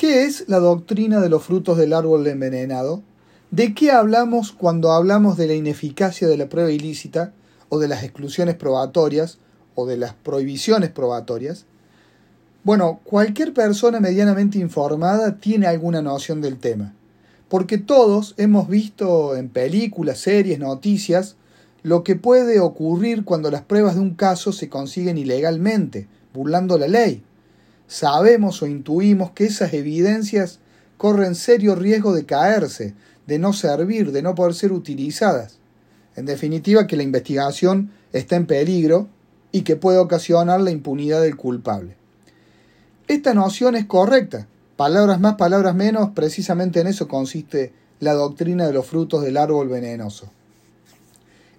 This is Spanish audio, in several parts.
¿Qué es la doctrina de los frutos del árbol envenenado? ¿De qué hablamos cuando hablamos de la ineficacia de la prueba ilícita o de las exclusiones probatorias o de las prohibiciones probatorias? Bueno, cualquier persona medianamente informada tiene alguna noción del tema, porque todos hemos visto en películas, series, noticias, lo que puede ocurrir cuando las pruebas de un caso se consiguen ilegalmente, burlando la ley. Sabemos o intuimos que esas evidencias corren serio riesgo de caerse, de no servir, de no poder ser utilizadas. En definitiva, que la investigación está en peligro y que puede ocasionar la impunidad del culpable. Esta noción es correcta. Palabras más, palabras menos, precisamente en eso consiste la doctrina de los frutos del árbol venenoso.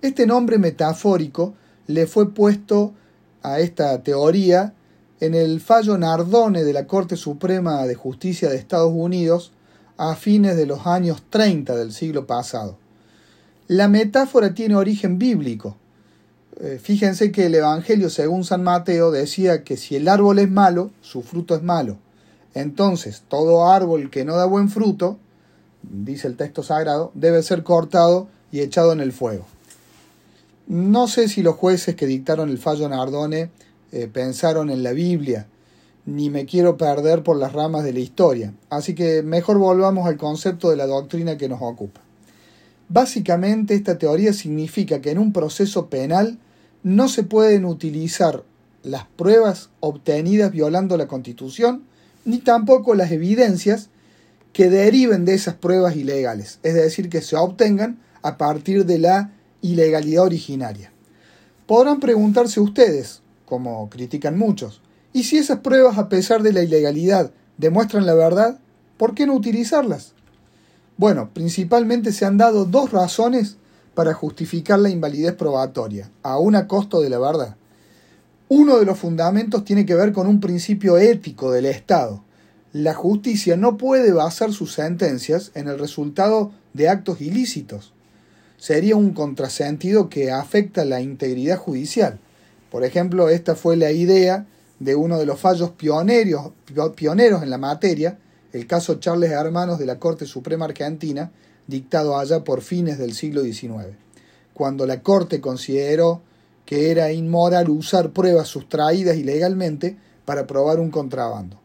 Este nombre metafórico le fue puesto a esta teoría en el fallo Nardone de la Corte Suprema de Justicia de Estados Unidos a fines de los años 30 del siglo pasado. La metáfora tiene origen bíblico. Eh, fíjense que el Evangelio según San Mateo decía que si el árbol es malo, su fruto es malo. Entonces, todo árbol que no da buen fruto, dice el texto sagrado, debe ser cortado y echado en el fuego. No sé si los jueces que dictaron el fallo Nardone eh, pensaron en la Biblia, ni me quiero perder por las ramas de la historia, así que mejor volvamos al concepto de la doctrina que nos ocupa. Básicamente esta teoría significa que en un proceso penal no se pueden utilizar las pruebas obtenidas violando la Constitución, ni tampoco las evidencias que deriven de esas pruebas ilegales, es decir, que se obtengan a partir de la ilegalidad originaria. Podrán preguntarse ustedes, como critican muchos. Y si esas pruebas, a pesar de la ilegalidad, demuestran la verdad, ¿por qué no utilizarlas? Bueno, principalmente se han dado dos razones para justificar la invalidez probatoria, aún a costo de la verdad. Uno de los fundamentos tiene que ver con un principio ético del Estado. La justicia no puede basar sus sentencias en el resultado de actos ilícitos. Sería un contrasentido que afecta la integridad judicial. Por ejemplo, esta fue la idea de uno de los fallos pioneros, pioneros en la materia, el caso Charles Hermanos de la Corte Suprema Argentina, dictado allá por fines del siglo XIX, cuando la Corte consideró que era inmoral usar pruebas sustraídas ilegalmente para probar un contrabando.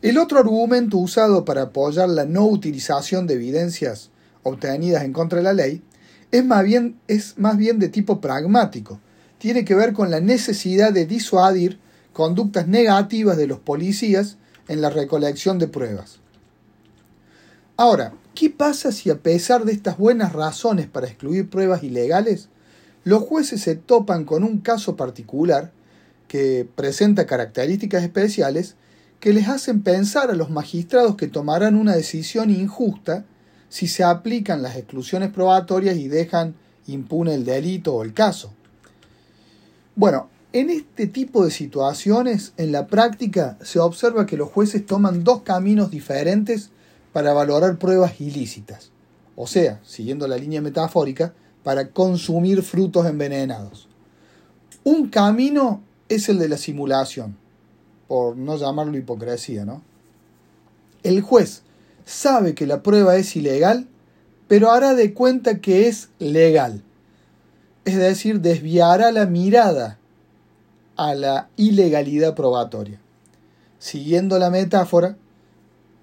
El otro argumento usado para apoyar la no utilización de evidencias obtenidas en contra de la ley es más bien, es más bien de tipo pragmático, tiene que ver con la necesidad de disuadir conductas negativas de los policías en la recolección de pruebas. Ahora, ¿qué pasa si a pesar de estas buenas razones para excluir pruebas ilegales, los jueces se topan con un caso particular que presenta características especiales que les hacen pensar a los magistrados que tomarán una decisión injusta si se aplican las exclusiones probatorias y dejan impune el delito o el caso? Bueno, en este tipo de situaciones, en la práctica, se observa que los jueces toman dos caminos diferentes para valorar pruebas ilícitas. O sea, siguiendo la línea metafórica, para consumir frutos envenenados. Un camino es el de la simulación, por no llamarlo hipocresía, ¿no? El juez sabe que la prueba es ilegal, pero hará de cuenta que es legal es decir, desviará la mirada a la ilegalidad probatoria. Siguiendo la metáfora,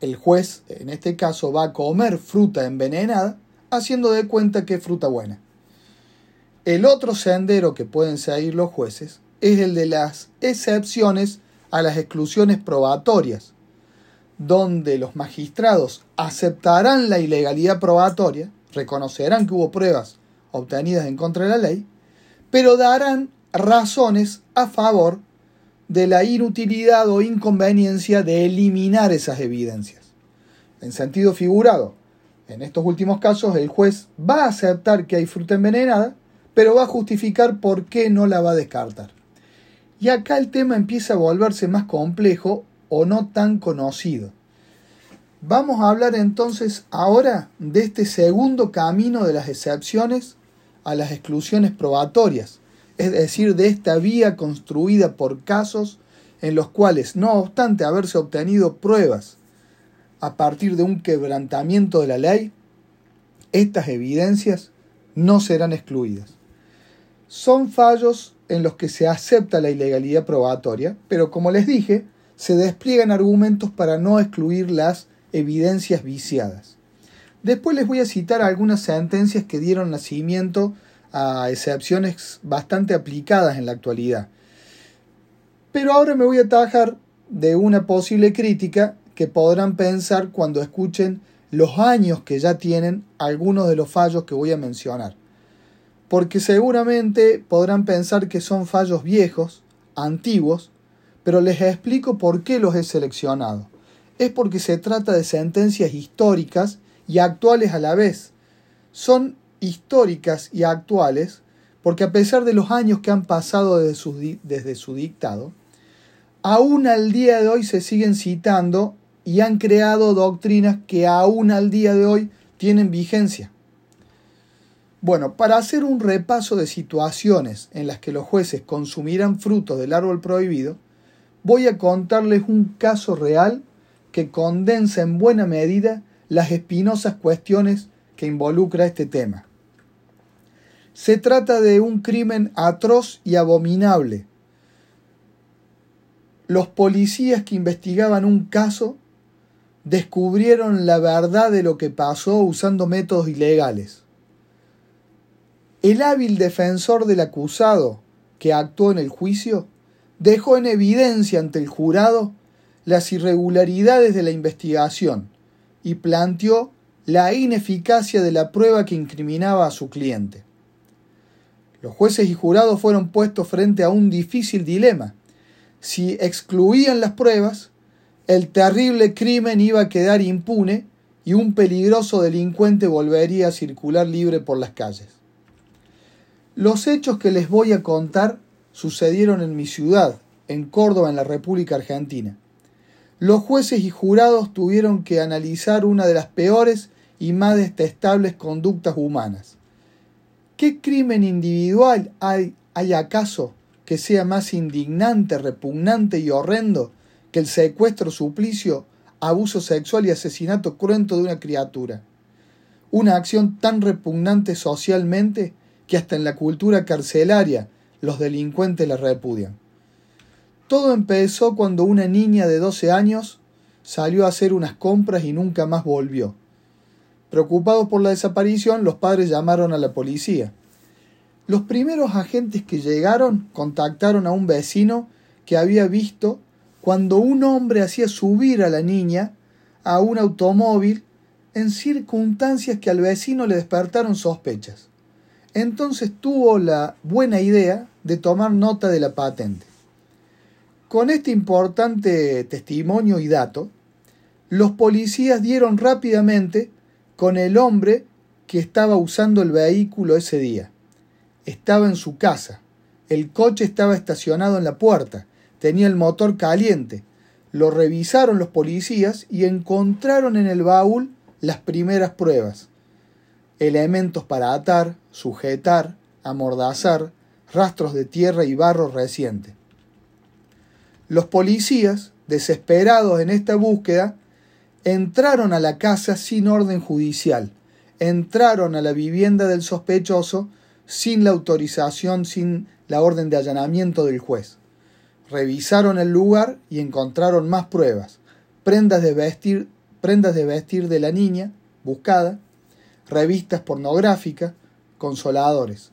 el juez, en este caso, va a comer fruta envenenada, haciendo de cuenta que es fruta buena. El otro sendero que pueden seguir los jueces es el de las excepciones a las exclusiones probatorias, donde los magistrados aceptarán la ilegalidad probatoria, reconocerán que hubo pruebas obtenidas en contra de la ley, pero darán razones a favor de la inutilidad o inconveniencia de eliminar esas evidencias. En sentido figurado, en estos últimos casos el juez va a aceptar que hay fruta envenenada, pero va a justificar por qué no la va a descartar. Y acá el tema empieza a volverse más complejo o no tan conocido. Vamos a hablar entonces ahora de este segundo camino de las excepciones a las exclusiones probatorias, es decir, de esta vía construida por casos en los cuales, no obstante haberse obtenido pruebas a partir de un quebrantamiento de la ley, estas evidencias no serán excluidas. Son fallos en los que se acepta la ilegalidad probatoria, pero como les dije, se despliegan argumentos para no excluir las evidencias viciadas. Después les voy a citar algunas sentencias que dieron nacimiento a excepciones bastante aplicadas en la actualidad. Pero ahora me voy a atajar de una posible crítica que podrán pensar cuando escuchen los años que ya tienen algunos de los fallos que voy a mencionar. Porque seguramente podrán pensar que son fallos viejos, antiguos, pero les explico por qué los he seleccionado. Es porque se trata de sentencias históricas y actuales a la vez. Son históricas y actuales porque a pesar de los años que han pasado desde su, desde su dictado, aún al día de hoy se siguen citando y han creado doctrinas que aún al día de hoy tienen vigencia. Bueno, para hacer un repaso de situaciones en las que los jueces consumirán frutos del árbol prohibido, voy a contarles un caso real que condensa en buena medida las espinosas cuestiones que involucra este tema. Se trata de un crimen atroz y abominable. Los policías que investigaban un caso descubrieron la verdad de lo que pasó usando métodos ilegales. El hábil defensor del acusado que actuó en el juicio dejó en evidencia ante el jurado las irregularidades de la investigación y planteó la ineficacia de la prueba que incriminaba a su cliente. Los jueces y jurados fueron puestos frente a un difícil dilema. Si excluían las pruebas, el terrible crimen iba a quedar impune y un peligroso delincuente volvería a circular libre por las calles. Los hechos que les voy a contar sucedieron en mi ciudad, en Córdoba, en la República Argentina. Los jueces y jurados tuvieron que analizar una de las peores y más detestables conductas humanas. ¿Qué crimen individual hay, hay acaso que sea más indignante, repugnante y horrendo que el secuestro, suplicio, abuso sexual y asesinato cruento de una criatura? Una acción tan repugnante socialmente que hasta en la cultura carcelaria los delincuentes la repudian. Todo empezó cuando una niña de 12 años salió a hacer unas compras y nunca más volvió. Preocupados por la desaparición, los padres llamaron a la policía. Los primeros agentes que llegaron contactaron a un vecino que había visto cuando un hombre hacía subir a la niña a un automóvil en circunstancias que al vecino le despertaron sospechas. Entonces tuvo la buena idea de tomar nota de la patente. Con este importante testimonio y dato, los policías dieron rápidamente con el hombre que estaba usando el vehículo ese día. Estaba en su casa. El coche estaba estacionado en la puerta. Tenía el motor caliente. Lo revisaron los policías y encontraron en el baúl las primeras pruebas elementos para atar, sujetar, amordazar, rastros de tierra y barro reciente. Los policías, desesperados en esta búsqueda, entraron a la casa sin orden judicial, entraron a la vivienda del sospechoso sin la autorización, sin la orden de allanamiento del juez. Revisaron el lugar y encontraron más pruebas, prendas de vestir, prendas de vestir de la niña buscada, revistas pornográficas, consoladores.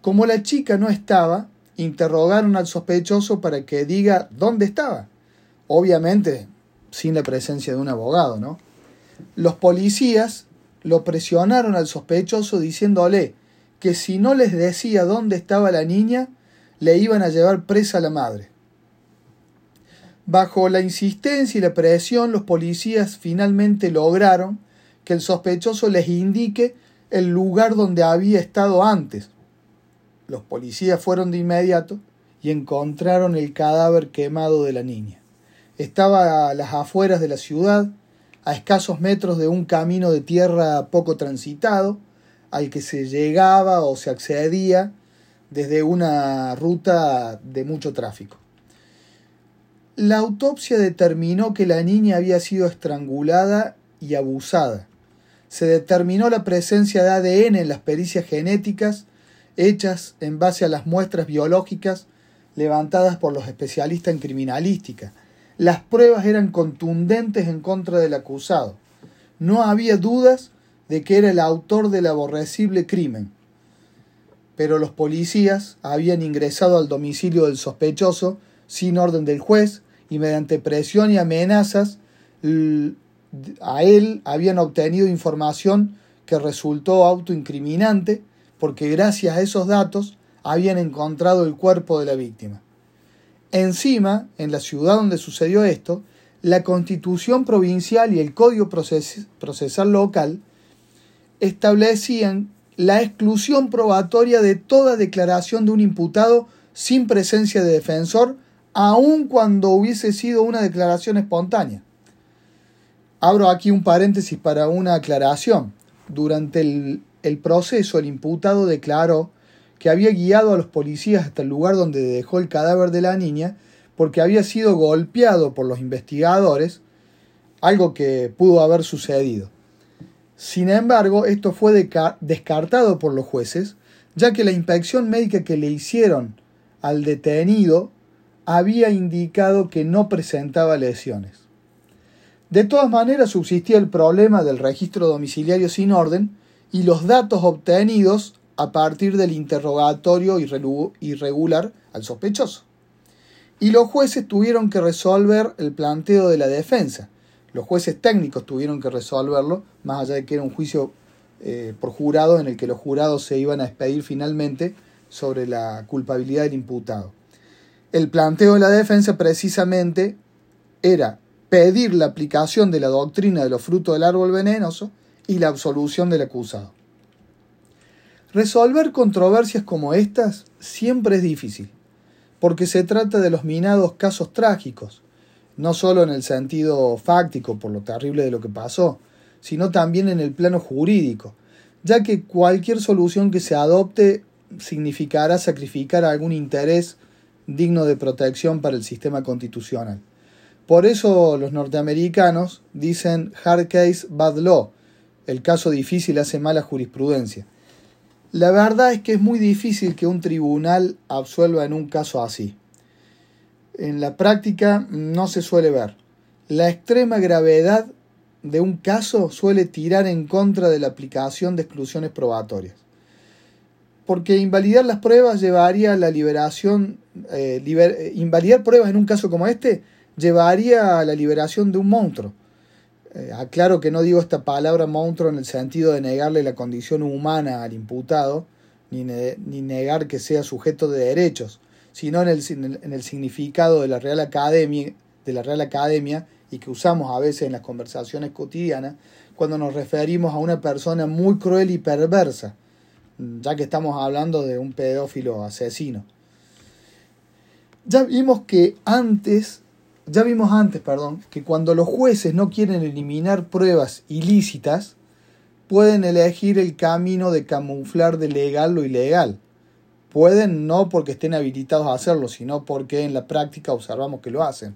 Como la chica no estaba, interrogaron al sospechoso para que diga dónde estaba. Obviamente sin la presencia de un abogado, ¿no? Los policías lo presionaron al sospechoso diciéndole que si no les decía dónde estaba la niña, le iban a llevar presa a la madre. Bajo la insistencia y la presión, los policías finalmente lograron que el sospechoso les indique el lugar donde había estado antes. Los policías fueron de inmediato y encontraron el cadáver quemado de la niña. Estaba a las afueras de la ciudad, a escasos metros de un camino de tierra poco transitado, al que se llegaba o se accedía desde una ruta de mucho tráfico. La autopsia determinó que la niña había sido estrangulada y abusada. Se determinó la presencia de ADN en las pericias genéticas hechas en base a las muestras biológicas levantadas por los especialistas en criminalística. Las pruebas eran contundentes en contra del acusado. No había dudas de que era el autor del aborrecible crimen. Pero los policías habían ingresado al domicilio del sospechoso sin orden del juez y mediante presión y amenazas a él habían obtenido información que resultó autoincriminante porque gracias a esos datos habían encontrado el cuerpo de la víctima. Encima, en la ciudad donde sucedió esto, la constitución provincial y el código procesal local establecían la exclusión probatoria de toda declaración de un imputado sin presencia de defensor, aun cuando hubiese sido una declaración espontánea. Abro aquí un paréntesis para una aclaración. Durante el, el proceso, el imputado declaró que había guiado a los policías hasta el lugar donde dejó el cadáver de la niña porque había sido golpeado por los investigadores, algo que pudo haber sucedido. Sin embargo, esto fue descartado por los jueces, ya que la inspección médica que le hicieron al detenido había indicado que no presentaba lesiones. De todas maneras, subsistía el problema del registro domiciliario sin orden y los datos obtenidos a partir del interrogatorio irregular al sospechoso. Y los jueces tuvieron que resolver el planteo de la defensa. Los jueces técnicos tuvieron que resolverlo, más allá de que era un juicio eh, por jurado en el que los jurados se iban a expedir finalmente sobre la culpabilidad del imputado. El planteo de la defensa precisamente era pedir la aplicación de la doctrina de los frutos del árbol venenoso y la absolución del acusado. Resolver controversias como estas siempre es difícil, porque se trata de los minados casos trágicos, no solo en el sentido fáctico por lo terrible de lo que pasó, sino también en el plano jurídico, ya que cualquier solución que se adopte significará sacrificar algún interés digno de protección para el sistema constitucional. Por eso los norteamericanos dicen hard case, bad law, el caso difícil hace mala jurisprudencia. La verdad es que es muy difícil que un tribunal absuelva en un caso así. En la práctica no se suele ver. La extrema gravedad de un caso suele tirar en contra de la aplicación de exclusiones probatorias. Porque invalidar las pruebas llevaría a la liberación, eh, eh, invalidar pruebas en un caso como este llevaría a la liberación de un monstruo eh, aclaro que no digo esta palabra monstruo en el sentido de negarle la condición humana al imputado, ni, ni negar que sea sujeto de derechos, sino en el, en el, significado de la, Real Academia, de la Real Academia y que usamos a veces en las conversaciones cotidianas cuando nos referimos a una persona muy cruel y perversa, ya que estamos hablando de un pedófilo asesino. Ya vimos que antes ya vimos antes, perdón, que cuando los jueces no quieren eliminar pruebas ilícitas, pueden elegir el camino de camuflar de legal lo ilegal. Pueden no porque estén habilitados a hacerlo, sino porque en la práctica observamos que lo hacen.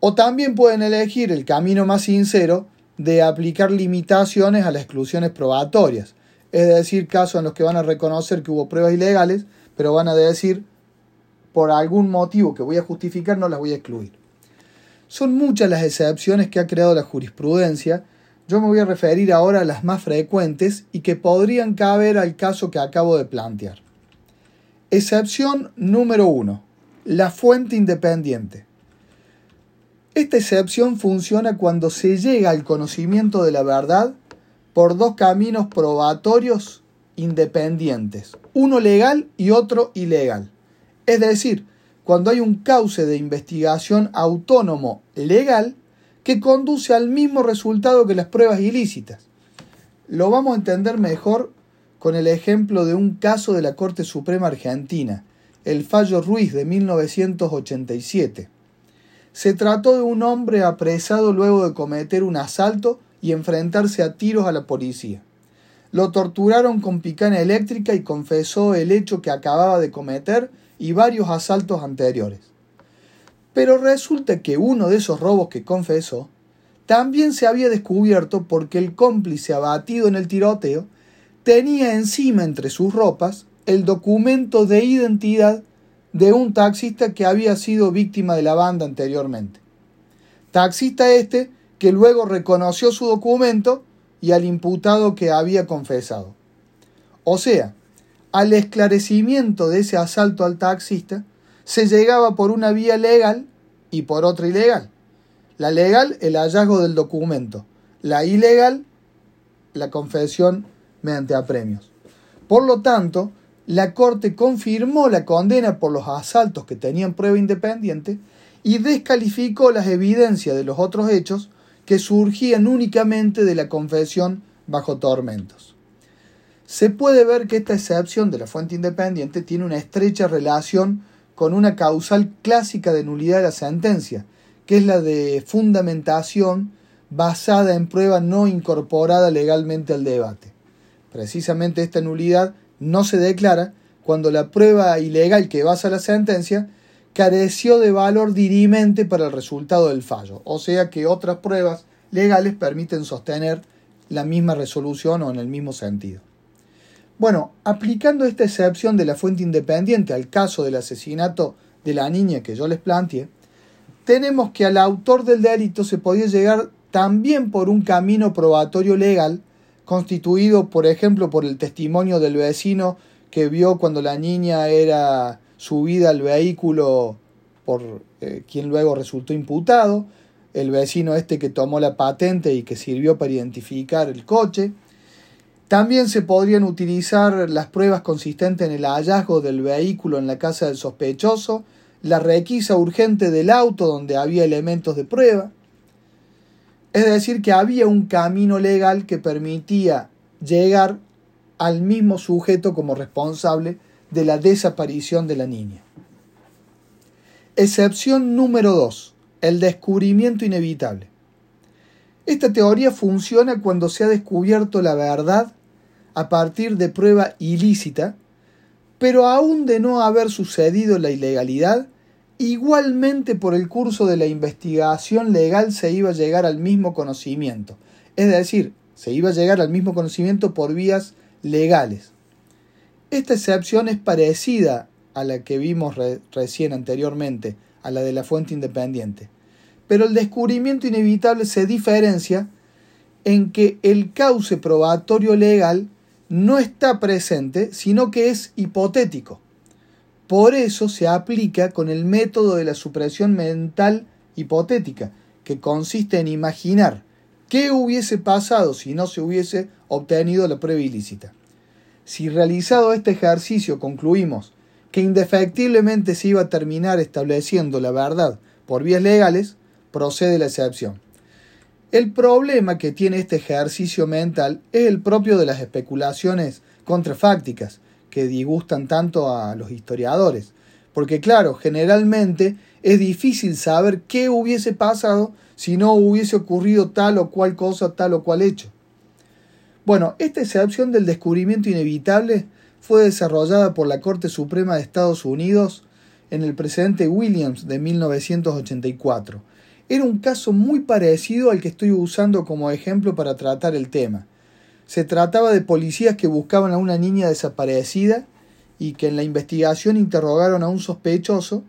O también pueden elegir el camino más sincero de aplicar limitaciones a las exclusiones probatorias. Es decir, casos en los que van a reconocer que hubo pruebas ilegales, pero van a decir, por algún motivo que voy a justificar, no las voy a excluir. Son muchas las excepciones que ha creado la jurisprudencia, yo me voy a referir ahora a las más frecuentes y que podrían caber al caso que acabo de plantear. Excepción número 1. La fuente independiente. Esta excepción funciona cuando se llega al conocimiento de la verdad por dos caminos probatorios independientes, uno legal y otro ilegal. Es decir, cuando hay un cauce de investigación autónomo legal que conduce al mismo resultado que las pruebas ilícitas. Lo vamos a entender mejor con el ejemplo de un caso de la Corte Suprema Argentina, el fallo Ruiz de 1987. Se trató de un hombre apresado luego de cometer un asalto y enfrentarse a tiros a la policía. Lo torturaron con picana eléctrica y confesó el hecho que acababa de cometer y varios asaltos anteriores. Pero resulta que uno de esos robos que confesó también se había descubierto porque el cómplice abatido en el tiroteo tenía encima entre sus ropas el documento de identidad de un taxista que había sido víctima de la banda anteriormente. Taxista este que luego reconoció su documento y al imputado que había confesado. O sea, al esclarecimiento de ese asalto al taxista se llegaba por una vía legal y por otra ilegal. La legal, el hallazgo del documento. La ilegal, la confesión mediante apremios. Por lo tanto, la Corte confirmó la condena por los asaltos que tenían prueba independiente y descalificó las evidencias de los otros hechos que surgían únicamente de la confesión bajo tormentos. Se puede ver que esta excepción de la fuente independiente tiene una estrecha relación con una causal clásica de nulidad de la sentencia, que es la de fundamentación basada en prueba no incorporada legalmente al debate. Precisamente esta nulidad no se declara cuando la prueba ilegal que basa la sentencia careció de valor dirimente para el resultado del fallo, o sea que otras pruebas legales permiten sostener la misma resolución o en el mismo sentido. Bueno, aplicando esta excepción de la fuente independiente al caso del asesinato de la niña que yo les planteé, tenemos que al autor del delito se podía llegar también por un camino probatorio legal constituido, por ejemplo, por el testimonio del vecino que vio cuando la niña era subida al vehículo por eh, quien luego resultó imputado, el vecino este que tomó la patente y que sirvió para identificar el coche. También se podrían utilizar las pruebas consistentes en el hallazgo del vehículo en la casa del sospechoso, la requisa urgente del auto donde había elementos de prueba, es decir, que había un camino legal que permitía llegar al mismo sujeto como responsable de la desaparición de la niña. Excepción número 2. El descubrimiento inevitable. Esta teoría funciona cuando se ha descubierto la verdad a partir de prueba ilícita, pero aún de no haber sucedido la ilegalidad, igualmente por el curso de la investigación legal se iba a llegar al mismo conocimiento. Es decir, se iba a llegar al mismo conocimiento por vías legales. Esta excepción es parecida a la que vimos recién anteriormente, a la de la fuente independiente. Pero el descubrimiento inevitable se diferencia en que el cauce probatorio legal no está presente, sino que es hipotético. Por eso se aplica con el método de la supresión mental hipotética, que consiste en imaginar qué hubiese pasado si no se hubiese obtenido la prueba ilícita. Si realizado este ejercicio concluimos que indefectiblemente se iba a terminar estableciendo la verdad por vías legales, procede la excepción. El problema que tiene este ejercicio mental es el propio de las especulaciones contrafácticas, que disgustan tanto a los historiadores. Porque claro, generalmente es difícil saber qué hubiese pasado si no hubiese ocurrido tal o cual cosa, tal o cual hecho. Bueno, esta excepción del descubrimiento inevitable fue desarrollada por la Corte Suprema de Estados Unidos en el precedente Williams de 1984. Era un caso muy parecido al que estoy usando como ejemplo para tratar el tema. Se trataba de policías que buscaban a una niña desaparecida y que en la investigación interrogaron a un sospechoso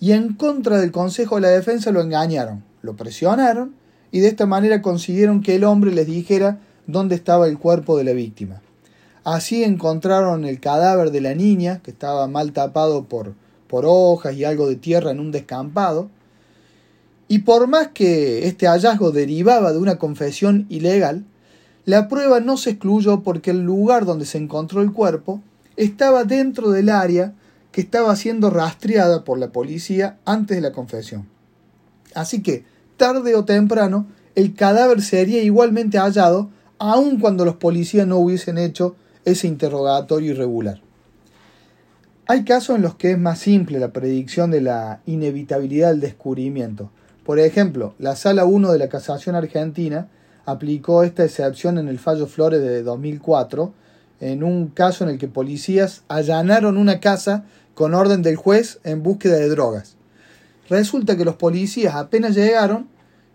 y en contra del Consejo de la Defensa lo engañaron, lo presionaron y de esta manera consiguieron que el hombre les dijera dónde estaba el cuerpo de la víctima. Así encontraron el cadáver de la niña, que estaba mal tapado por, por hojas y algo de tierra en un descampado, y por más que este hallazgo derivaba de una confesión ilegal, la prueba no se excluyó porque el lugar donde se encontró el cuerpo estaba dentro del área que estaba siendo rastreada por la policía antes de la confesión. Así que, tarde o temprano, el cadáver sería igualmente hallado, aun cuando los policías no hubiesen hecho ese interrogatorio irregular. Hay casos en los que es más simple la predicción de la inevitabilidad del descubrimiento. Por ejemplo, la Sala 1 de la Casación Argentina aplicó esta excepción en el fallo Flores de 2004, en un caso en el que policías allanaron una casa con orden del juez en búsqueda de drogas. Resulta que los policías apenas llegaron,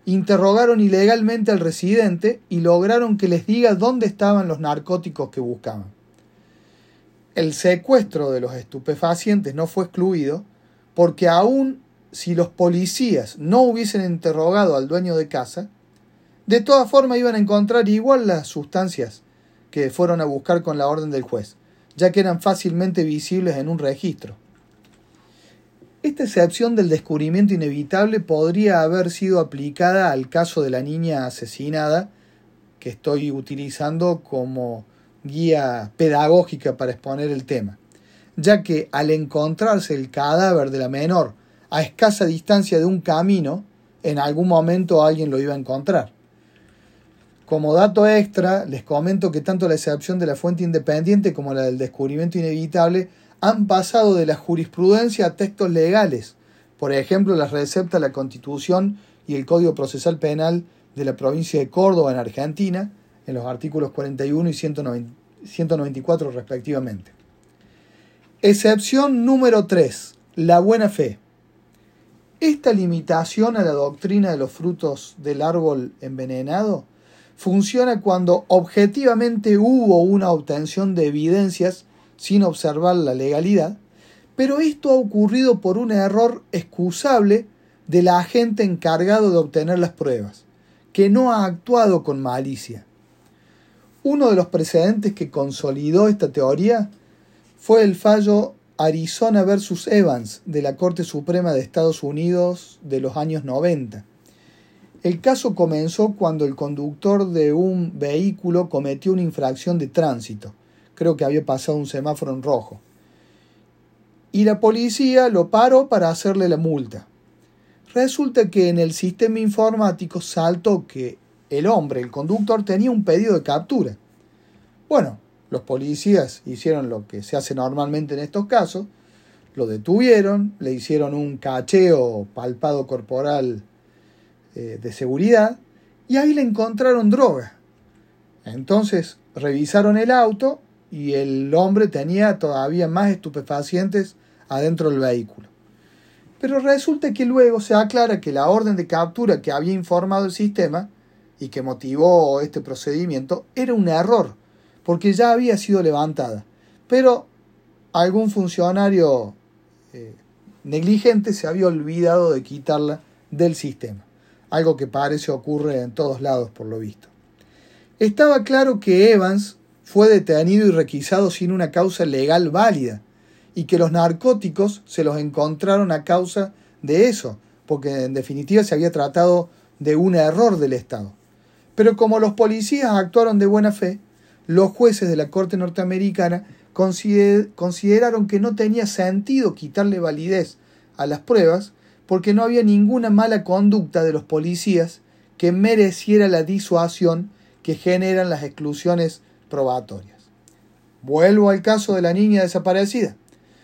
interrogaron ilegalmente al residente y lograron que les diga dónde estaban los narcóticos que buscaban. El secuestro de los estupefacientes no fue excluido porque aún si los policías no hubiesen interrogado al dueño de casa, de todas formas iban a encontrar igual las sustancias que fueron a buscar con la orden del juez, ya que eran fácilmente visibles en un registro. Esta excepción del descubrimiento inevitable podría haber sido aplicada al caso de la niña asesinada, que estoy utilizando como guía pedagógica para exponer el tema, ya que al encontrarse el cadáver de la menor a escasa distancia de un camino, en algún momento alguien lo iba a encontrar. Como dato extra, les comento que tanto la excepción de la fuente independiente como la del descubrimiento inevitable han pasado de la jurisprudencia a textos legales, por ejemplo, las receptas de la Constitución y el Código Procesal Penal de la provincia de Córdoba en Argentina, en los artículos 41 y 194 respectivamente. Excepción número 3. La buena fe. Esta limitación a la doctrina de los frutos del árbol envenenado funciona cuando objetivamente hubo una obtención de evidencias sin observar la legalidad, pero esto ha ocurrido por un error excusable del agente encargado de obtener las pruebas, que no ha actuado con malicia. Uno de los precedentes que consolidó esta teoría fue el fallo Arizona versus Evans de la Corte Suprema de Estados Unidos de los años 90 el caso comenzó cuando el conductor de un vehículo cometió una infracción de tránsito. Creo que había pasado un semáforo en rojo. Y la policía lo paró para hacerle la multa. Resulta que en el sistema informático saltó que el hombre, el conductor, tenía un pedido de captura. Bueno, los policías hicieron lo que se hace normalmente en estos casos, lo detuvieron, le hicieron un cacheo palpado corporal eh, de seguridad y ahí le encontraron droga. Entonces revisaron el auto y el hombre tenía todavía más estupefacientes adentro del vehículo. Pero resulta que luego se aclara que la orden de captura que había informado el sistema y que motivó este procedimiento era un error, porque ya había sido levantada. Pero algún funcionario eh, negligente se había olvidado de quitarla del sistema algo que parece ocurre en todos lados por lo visto. Estaba claro que Evans fue detenido y requisado sin una causa legal válida, y que los narcóticos se los encontraron a causa de eso, porque en definitiva se había tratado de un error del Estado. Pero como los policías actuaron de buena fe, los jueces de la Corte norteamericana consideraron que no tenía sentido quitarle validez a las pruebas porque no había ninguna mala conducta de los policías que mereciera la disuasión que generan las exclusiones probatorias. Vuelvo al caso de la niña desaparecida.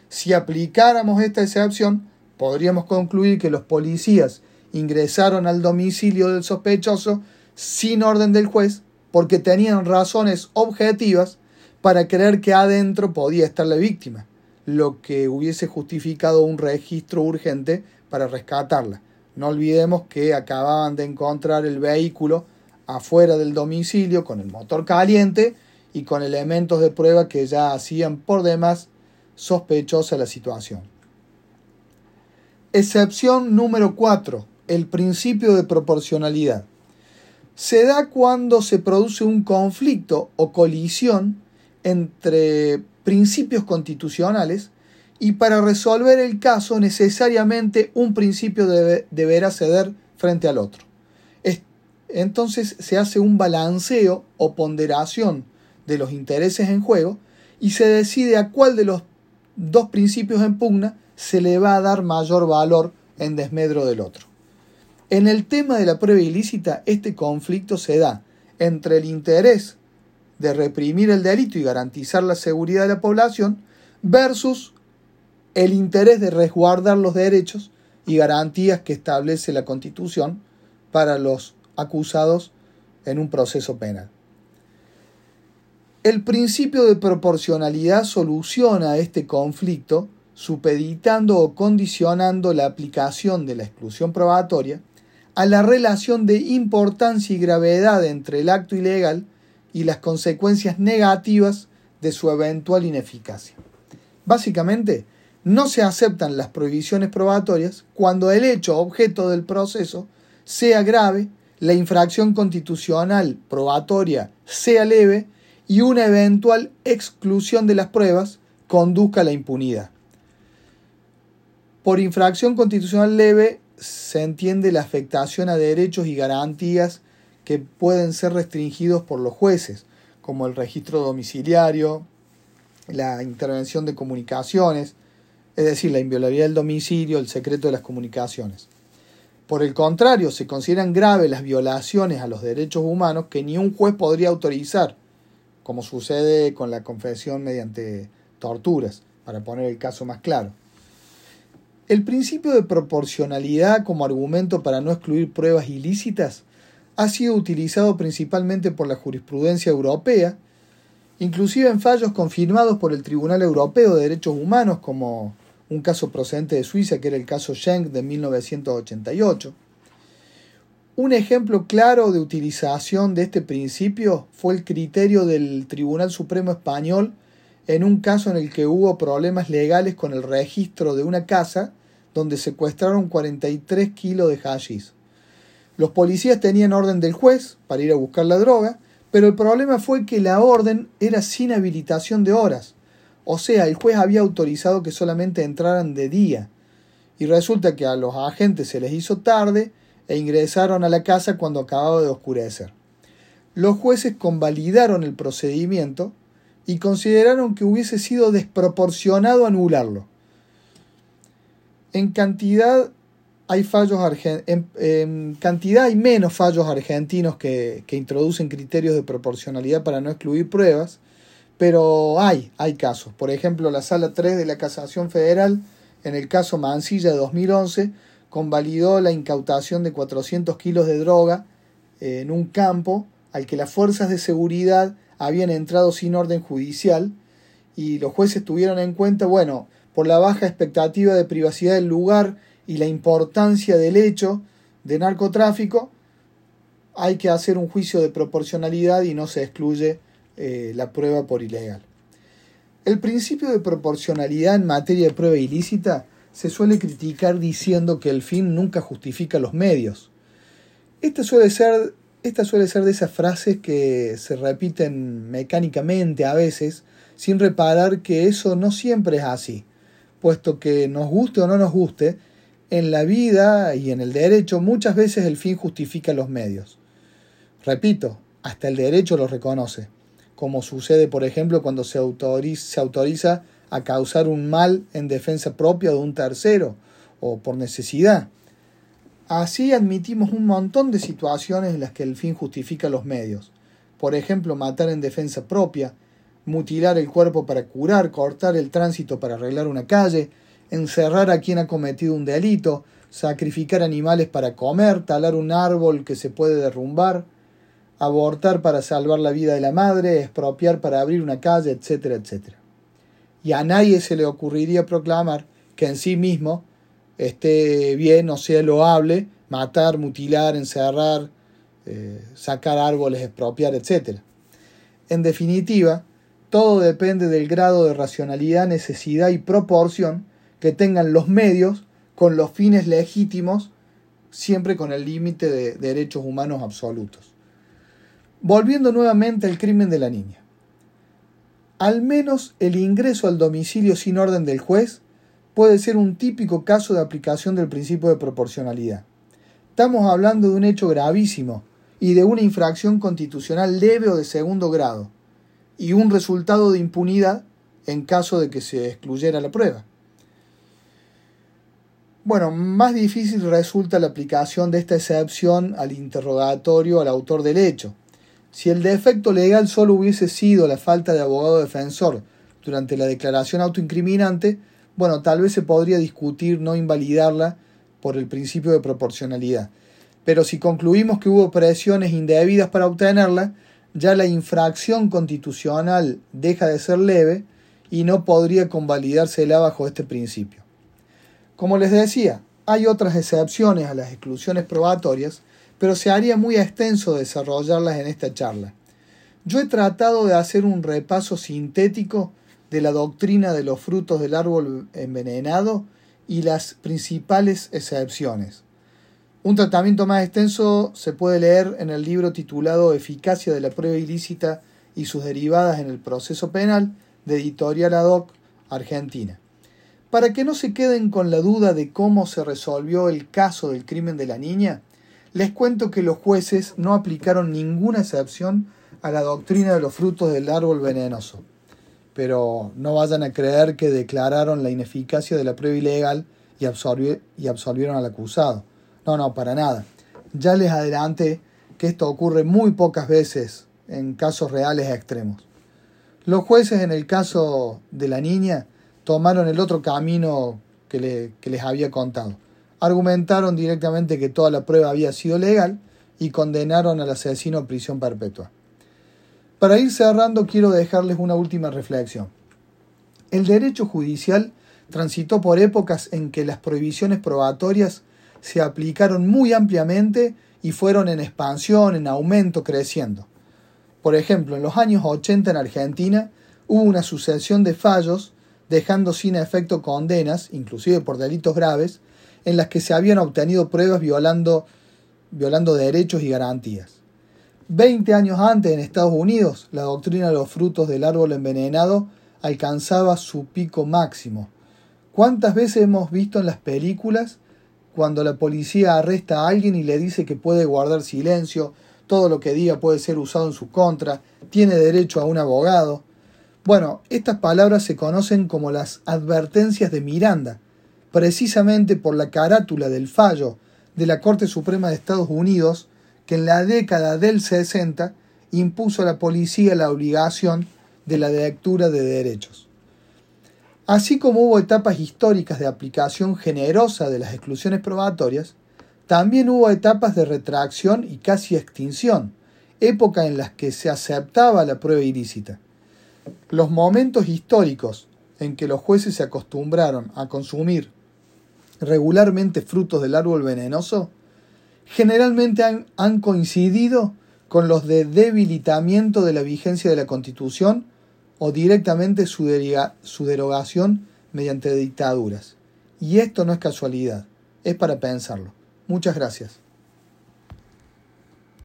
Si aplicáramos esta excepción, podríamos concluir que los policías ingresaron al domicilio del sospechoso sin orden del juez porque tenían razones objetivas para creer que adentro podía estar la víctima, lo que hubiese justificado un registro urgente para rescatarla. No olvidemos que acababan de encontrar el vehículo afuera del domicilio con el motor caliente y con elementos de prueba que ya hacían por demás sospechosa la situación. Excepción número 4. El principio de proporcionalidad. Se da cuando se produce un conflicto o colisión entre principios constitucionales y para resolver el caso necesariamente un principio deberá ceder frente al otro. Entonces se hace un balanceo o ponderación de los intereses en juego y se decide a cuál de los dos principios en pugna se le va a dar mayor valor en desmedro del otro. En el tema de la prueba ilícita, este conflicto se da entre el interés de reprimir el delito y garantizar la seguridad de la población versus el interés de resguardar los derechos y garantías que establece la Constitución para los acusados en un proceso penal. El principio de proporcionalidad soluciona este conflicto supeditando o condicionando la aplicación de la exclusión probatoria a la relación de importancia y gravedad entre el acto ilegal y las consecuencias negativas de su eventual ineficacia. Básicamente, no se aceptan las prohibiciones probatorias cuando el hecho objeto del proceso sea grave, la infracción constitucional probatoria sea leve y una eventual exclusión de las pruebas conduzca a la impunidad. Por infracción constitucional leve se entiende la afectación a derechos y garantías que pueden ser restringidos por los jueces, como el registro domiciliario, la intervención de comunicaciones, es decir, la inviolabilidad del domicilio, el secreto de las comunicaciones. Por el contrario, se consideran graves las violaciones a los derechos humanos que ni un juez podría autorizar, como sucede con la confesión mediante torturas, para poner el caso más claro. El principio de proporcionalidad como argumento para no excluir pruebas ilícitas ha sido utilizado principalmente por la jurisprudencia europea, inclusive en fallos confirmados por el Tribunal Europeo de Derechos Humanos como un caso procedente de Suiza, que era el caso Schenck de 1988. Un ejemplo claro de utilización de este principio fue el criterio del Tribunal Supremo Español en un caso en el que hubo problemas legales con el registro de una casa donde secuestraron 43 kilos de hashish. Los policías tenían orden del juez para ir a buscar la droga, pero el problema fue que la orden era sin habilitación de horas. O sea, el juez había autorizado que solamente entraran de día. Y resulta que a los agentes se les hizo tarde e ingresaron a la casa cuando acababa de oscurecer. Los jueces convalidaron el procedimiento y consideraron que hubiese sido desproporcionado anularlo. En cantidad hay fallos en, cantidad hay menos fallos argentinos que, que introducen criterios de proporcionalidad para no excluir pruebas, pero hay, hay casos. Por ejemplo, la Sala 3 de la Casación Federal, en el caso Mansilla de 2011, convalidó la incautación de 400 kilos de droga eh, en un campo al que las fuerzas de seguridad habían entrado sin orden judicial y los jueces tuvieron en cuenta, bueno, por la baja expectativa de privacidad del lugar y la importancia del hecho de narcotráfico, hay que hacer un juicio de proporcionalidad y no se excluye eh, la prueba por ilegal. El principio de proporcionalidad en materia de prueba ilícita se suele criticar diciendo que el fin nunca justifica los medios. Esta suele ser, esta suele ser de esas frases que se repiten mecánicamente a veces, sin reparar que eso no siempre es así, puesto que nos guste o no nos guste, en la vida y en el derecho muchas veces el fin justifica los medios. Repito, hasta el derecho lo reconoce como sucede, por ejemplo, cuando se autoriza, se autoriza a causar un mal en defensa propia de un tercero o por necesidad. Así admitimos un montón de situaciones en las que el fin justifica los medios. Por ejemplo, matar en defensa propia, mutilar el cuerpo para curar, cortar el tránsito para arreglar una calle, encerrar a quien ha cometido un delito, sacrificar animales para comer, talar un árbol que se puede derrumbar, abortar para salvar la vida de la madre, expropiar para abrir una calle, etcétera, etcétera. Y a nadie se le ocurriría proclamar que en sí mismo esté bien o sea loable matar, mutilar, encerrar, eh, sacar árboles, expropiar, etcétera. En definitiva, todo depende del grado de racionalidad, necesidad y proporción que tengan los medios con los fines legítimos, siempre con el límite de derechos humanos absolutos. Volviendo nuevamente al crimen de la niña. Al menos el ingreso al domicilio sin orden del juez puede ser un típico caso de aplicación del principio de proporcionalidad. Estamos hablando de un hecho gravísimo y de una infracción constitucional leve o de segundo grado, y un resultado de impunidad en caso de que se excluyera la prueba. Bueno, más difícil resulta la aplicación de esta excepción al interrogatorio al autor del hecho, si el defecto legal solo hubiese sido la falta de abogado defensor durante la declaración autoincriminante, bueno, tal vez se podría discutir no invalidarla por el principio de proporcionalidad. Pero si concluimos que hubo presiones indebidas para obtenerla, ya la infracción constitucional deja de ser leve y no podría convalidársela bajo este principio. Como les decía, hay otras excepciones a las exclusiones probatorias, pero se haría muy extenso desarrollarlas en esta charla. Yo he tratado de hacer un repaso sintético de la doctrina de los frutos del árbol envenenado y las principales excepciones. Un tratamiento más extenso se puede leer en el libro titulado Eficacia de la prueba ilícita y sus derivadas en el proceso penal de Editorial Ad hoc Argentina. Para que no se queden con la duda de cómo se resolvió el caso del crimen de la niña, les cuento que los jueces no aplicaron ninguna excepción a la doctrina de los frutos del árbol venenoso. Pero no vayan a creer que declararon la ineficacia de la prueba ilegal y, y absolvieron al acusado. No, no, para nada. Ya les adelanté que esto ocurre muy pocas veces en casos reales extremos. Los jueces en el caso de la niña tomaron el otro camino que, que les había contado. Argumentaron directamente que toda la prueba había sido legal y condenaron al asesino a prisión perpetua. Para ir cerrando quiero dejarles una última reflexión. El derecho judicial transitó por épocas en que las prohibiciones probatorias se aplicaron muy ampliamente y fueron en expansión, en aumento, creciendo. Por ejemplo, en los años 80 en Argentina hubo una sucesión de fallos dejando sin efecto condenas, inclusive por delitos graves, en las que se habían obtenido pruebas violando, violando derechos y garantías. Veinte años antes en Estados Unidos, la doctrina de los frutos del árbol envenenado alcanzaba su pico máximo. ¿Cuántas veces hemos visto en las películas cuando la policía arresta a alguien y le dice que puede guardar silencio, todo lo que diga puede ser usado en su contra, tiene derecho a un abogado. Bueno, estas palabras se conocen como las advertencias de Miranda, precisamente por la carátula del fallo de la Corte Suprema de Estados Unidos que en la década del 60 impuso a la policía la obligación de la lectura de derechos. Así como hubo etapas históricas de aplicación generosa de las exclusiones probatorias, también hubo etapas de retracción y casi extinción, época en las que se aceptaba la prueba ilícita. Los momentos históricos en que los jueces se acostumbraron a consumir regularmente frutos del árbol venenoso generalmente han, coincidido con los de debilitamiento de la vigencia de la Constitución o directamente su, su derogación mediante dictaduras. Y esto no es casualidad, es para pensarlo. Muchas gracias.